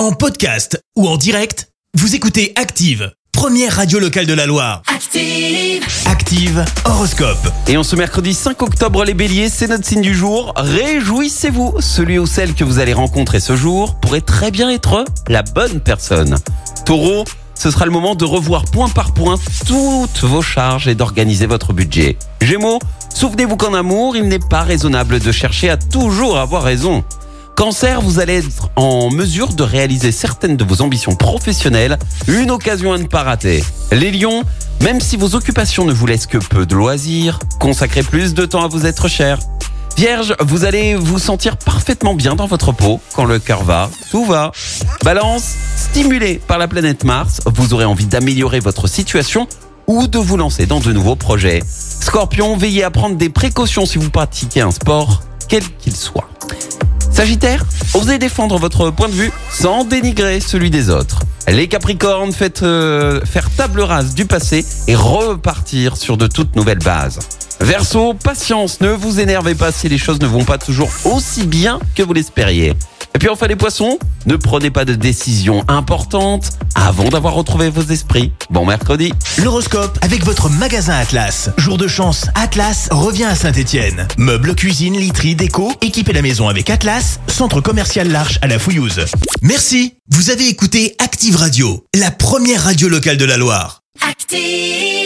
En podcast ou en direct, vous écoutez Active, première radio locale de la Loire. Active. Active Horoscope. Et en ce mercredi 5 octobre, les béliers, c'est notre signe du jour. Réjouissez-vous. Celui ou celle que vous allez rencontrer ce jour pourrait très bien être la bonne personne. Taureau, ce sera le moment de revoir point par point toutes vos charges et d'organiser votre budget. Gémeaux, souvenez-vous qu'en amour, il n'est pas raisonnable de chercher à toujours avoir raison. Cancer, vous allez être en mesure de réaliser certaines de vos ambitions professionnelles, une occasion à ne pas rater. Les lions, même si vos occupations ne vous laissent que peu de loisirs, consacrez plus de temps à vous être cher. Vierge, vous allez vous sentir parfaitement bien dans votre peau. Quand le cœur va, tout va. Balance, stimulé par la planète Mars, vous aurez envie d'améliorer votre situation ou de vous lancer dans de nouveaux projets. Scorpion, veillez à prendre des précautions si vous pratiquez un sport, quel qu'il soit. Sagittaire, osez défendre votre point de vue sans dénigrer celui des autres. Les Capricornes, faites euh, faire table rase du passé et repartir sur de toutes nouvelles bases. Verseau, patience, ne vous énervez pas si les choses ne vont pas toujours aussi bien que vous l'espériez. Et puis enfin les poissons, ne prenez pas de décisions importantes avant d'avoir retrouvé vos esprits. Bon mercredi. L'horoscope avec votre magasin Atlas. Jour de chance, Atlas revient à Saint-Étienne. Meubles, cuisine, literie, déco, équipez la maison avec Atlas, centre commercial L'Arche à la Fouillouse. Merci, vous avez écouté Active Radio, la première radio locale de la Loire. Active.